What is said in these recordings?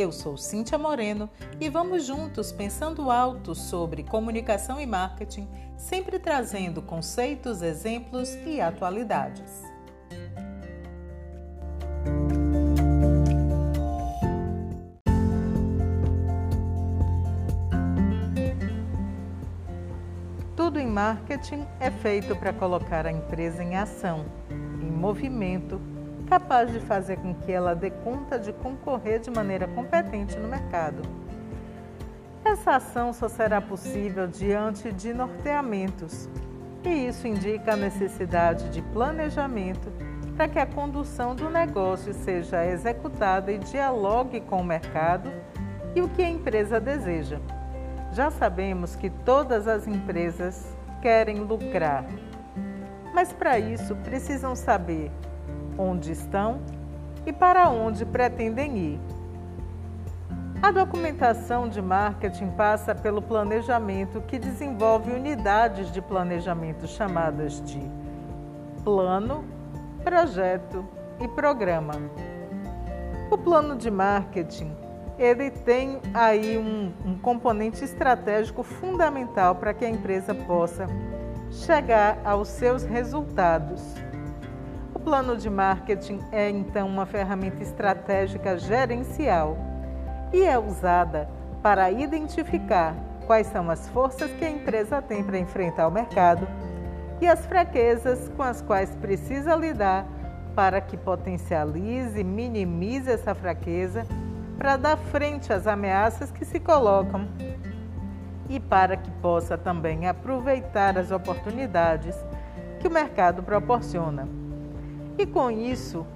Eu sou Cíntia Moreno e vamos juntos pensando alto sobre comunicação e marketing, sempre trazendo conceitos, exemplos e atualidades. Tudo em marketing é feito para colocar a empresa em ação, em movimento capaz de fazer com que ela dê conta de concorrer de maneira competente no mercado. Essa ação só será possível diante de norteamentos, e isso indica a necessidade de planejamento para que a condução do negócio seja executada e dialogue com o mercado e o que a empresa deseja. Já sabemos que todas as empresas querem lucrar, mas para isso precisam saber onde estão e para onde pretendem ir. A documentação de marketing passa pelo planejamento, que desenvolve unidades de planejamento chamadas de plano, projeto e programa. O plano de marketing ele tem aí um, um componente estratégico fundamental para que a empresa possa chegar aos seus resultados. O plano de marketing é então uma ferramenta estratégica gerencial e é usada para identificar quais são as forças que a empresa tem para enfrentar o mercado e as fraquezas com as quais precisa lidar para que potencialize e minimize essa fraqueza para dar frente às ameaças que se colocam e para que possa também aproveitar as oportunidades que o mercado proporciona. E com isso,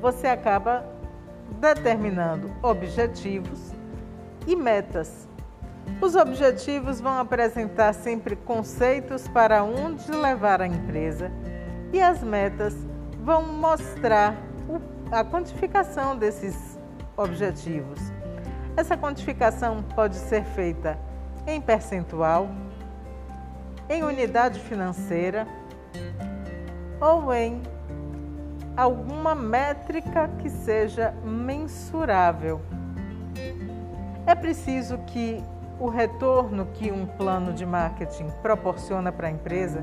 você acaba determinando objetivos e metas. Os objetivos vão apresentar sempre conceitos para onde levar a empresa e as metas vão mostrar a quantificação desses objetivos. Essa quantificação pode ser feita em percentual, em unidade financeira ou em alguma métrica que seja mensurável. É preciso que o retorno que um plano de marketing proporciona para a empresa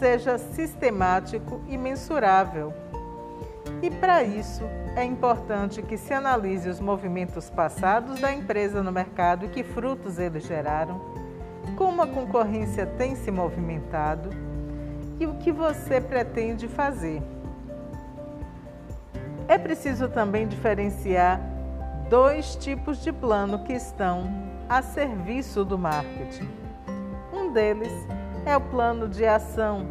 seja sistemático e mensurável. E para isso é importante que se analise os movimentos passados da empresa no mercado e que frutos eles geraram, como a concorrência tem se movimentado e o que você pretende fazer. É preciso também diferenciar dois tipos de plano que estão a serviço do marketing. Um deles é o plano de ação.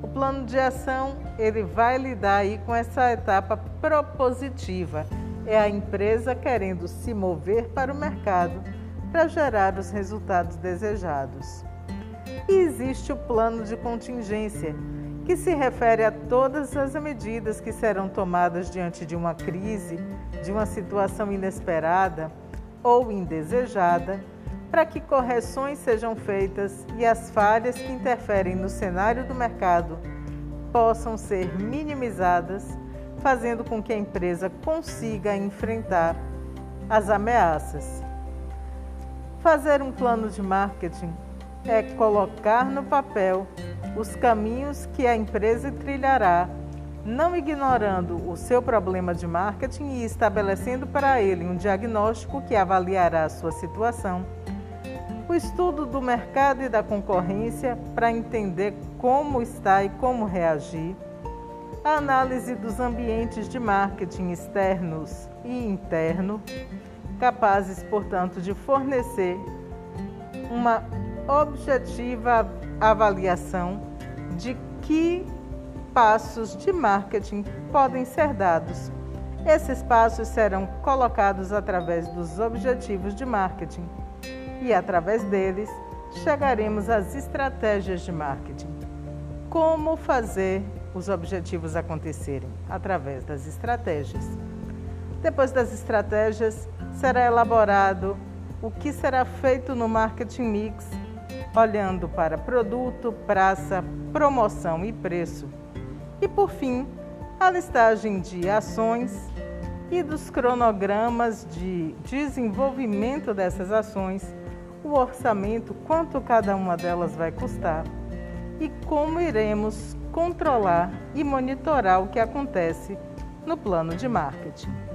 O plano de ação ele vai lidar aí com essa etapa propositiva. É a empresa querendo se mover para o mercado para gerar os resultados desejados. E existe o plano de contingência, que se refere a todas as medidas que serão tomadas diante de uma crise, de uma situação inesperada ou indesejada, para que correções sejam feitas e as falhas que interferem no cenário do mercado possam ser minimizadas, fazendo com que a empresa consiga enfrentar as ameaças. Fazer um plano de marketing é colocar no papel os caminhos que a empresa trilhará, não ignorando o seu problema de marketing e estabelecendo para ele um diagnóstico que avaliará a sua situação, o estudo do mercado e da concorrência para entender como está e como reagir, a análise dos ambientes de marketing externos e interno, capazes, portanto, de fornecer uma objetiva avaliação de que passos de marketing podem ser dados. Esses passos serão colocados através dos objetivos de marketing e, através deles, chegaremos às estratégias de marketing. como fazer os objetivos acontecerem? Através das estratégias. Depois das estratégias, será elaborado o que será feito no marketing mix, olhando para produto, praça, promoção e preço. E por fim, a listagem de ações e dos cronogramas de desenvolvimento dessas ações, o orçamento, quanto cada uma delas vai custar e como iremos controlar e monitorar o que acontece no plano de marketing.